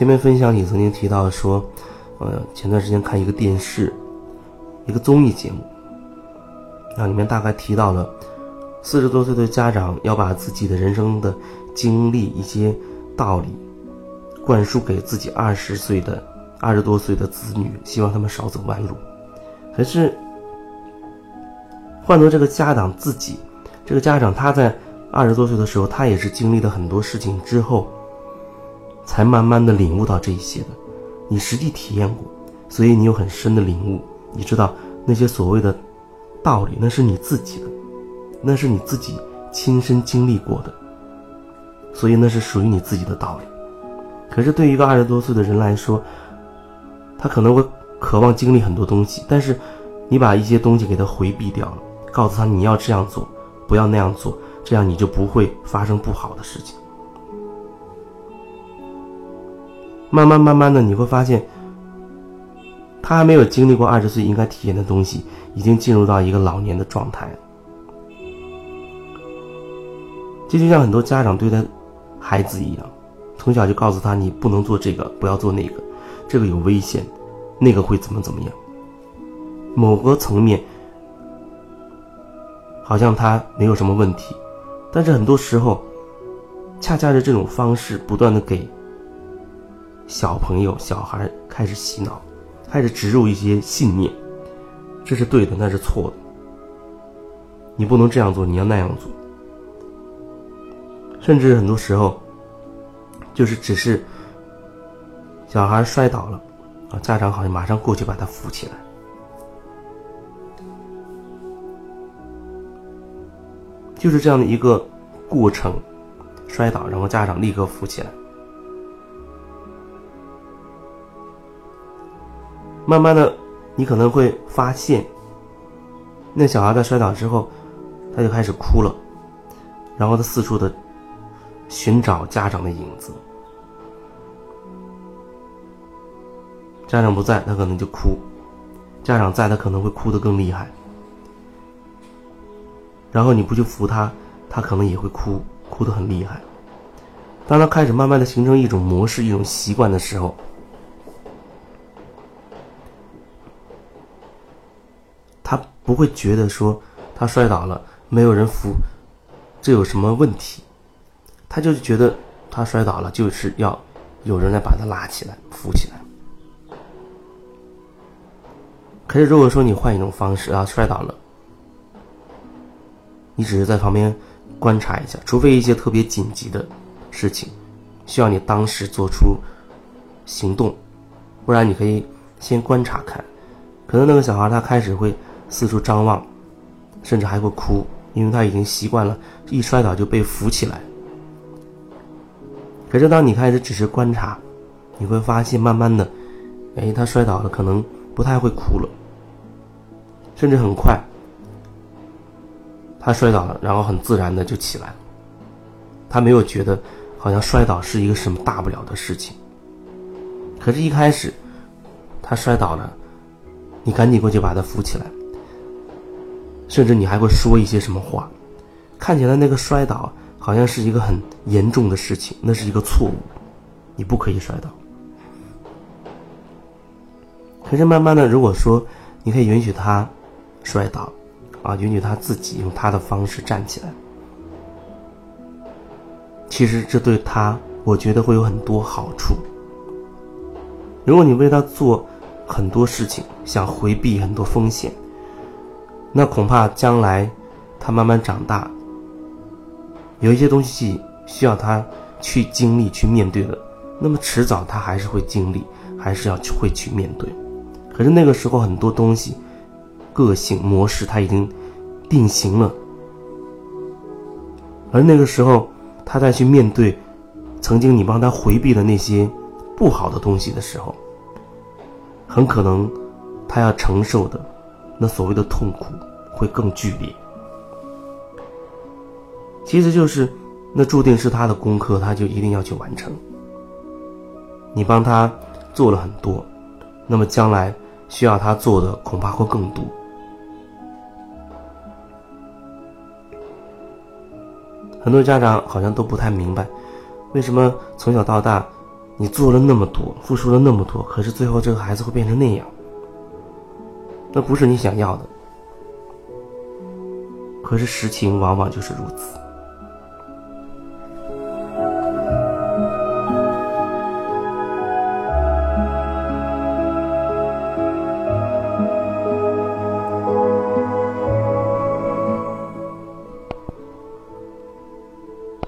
前面分享里曾经提到说，呃，前段时间看一个电视，一个综艺节目，那里面大概提到了四十多岁的家长要把自己的人生的经历、一些道理灌输给自己二十岁的、二十多岁的子女，希望他们少走弯路。可是，换做这个家长自己，这个家长他在二十多岁的时候，他也是经历了很多事情之后，才慢慢的领悟到这一些的。你实际体验过，所以你有很深的领悟。你知道那些所谓的道理，那是你自己的，那是你自己亲身经历过的，所以那是属于你自己的道理。可是对于一个二十多岁的人来说，他可能会渴望经历很多东西，但是你把一些东西给他回避掉了，告诉他你要这样做，不要那样做，这样你就不会发生不好的事情。慢慢慢慢的，你会发现，他还没有经历过二十岁应该体验的东西，已经进入到一个老年的状态。这就像很多家长对待孩子一样，从小就告诉他你不能做这个，不要做那个，这个有危险，那个会怎么怎么样。某个层面，好像他没有什么问题，但是很多时候，恰恰是这种方式不断的给。小朋友、小孩开始洗脑，开始植入一些信念，这是对的，那是错的。你不能这样做，你要那样做。甚至很多时候，就是只是小孩摔倒了，啊，家长好像马上过去把他扶起来，就是这样的一个过程，摔倒，然后家长立刻扶起来。慢慢的，你可能会发现，那小孩在摔倒之后，他就开始哭了，然后他四处的寻找家长的影子。家长不在，他可能就哭；家长在，他可能会哭得更厉害。然后你不去扶他，他可能也会哭，哭得很厉害。当他开始慢慢的形成一种模式、一种习惯的时候。他不会觉得说他摔倒了没有人扶，这有什么问题？他就觉得他摔倒了就是要有人来把他拉起来扶起来。可是如果说你换一种方式啊，摔倒了，你只是在旁边观察一下，除非一些特别紧急的事情需要你当时做出行动，不然你可以先观察看，可能那个小孩他开始会。四处张望，甚至还会哭，因为他已经习惯了，一摔倒就被扶起来。可是当你开始只是观察，你会发现，慢慢的，哎，他摔倒了，可能不太会哭了，甚至很快，他摔倒了，然后很自然的就起来了。他没有觉得好像摔倒是一个什么大不了的事情。可是，一开始他摔倒了，你赶紧过去把他扶起来。甚至你还会说一些什么话，看起来那个摔倒好像是一个很严重的事情，那是一个错误，你不可以摔倒。可是慢慢的，如果说你可以允许他摔倒，啊，允许他自己用他的方式站起来，其实这对他，我觉得会有很多好处。如果你为他做很多事情，想回避很多风险。那恐怕将来，他慢慢长大，有一些东西需要他去经历、去面对的，那么迟早他还是会经历，还是要去会去面对。可是那个时候很多东西、个性模式他已经定型了，而那个时候他再去面对曾经你帮他回避的那些不好的东西的时候，很可能他要承受的。那所谓的痛苦会更剧烈，其实就是那注定是他的功课，他就一定要去完成。你帮他做了很多，那么将来需要他做的恐怕会更多。很多家长好像都不太明白，为什么从小到大，你做了那么多，付出了那么多，可是最后这个孩子会变成那样，那不是你想要的。可是实情往往就是如此。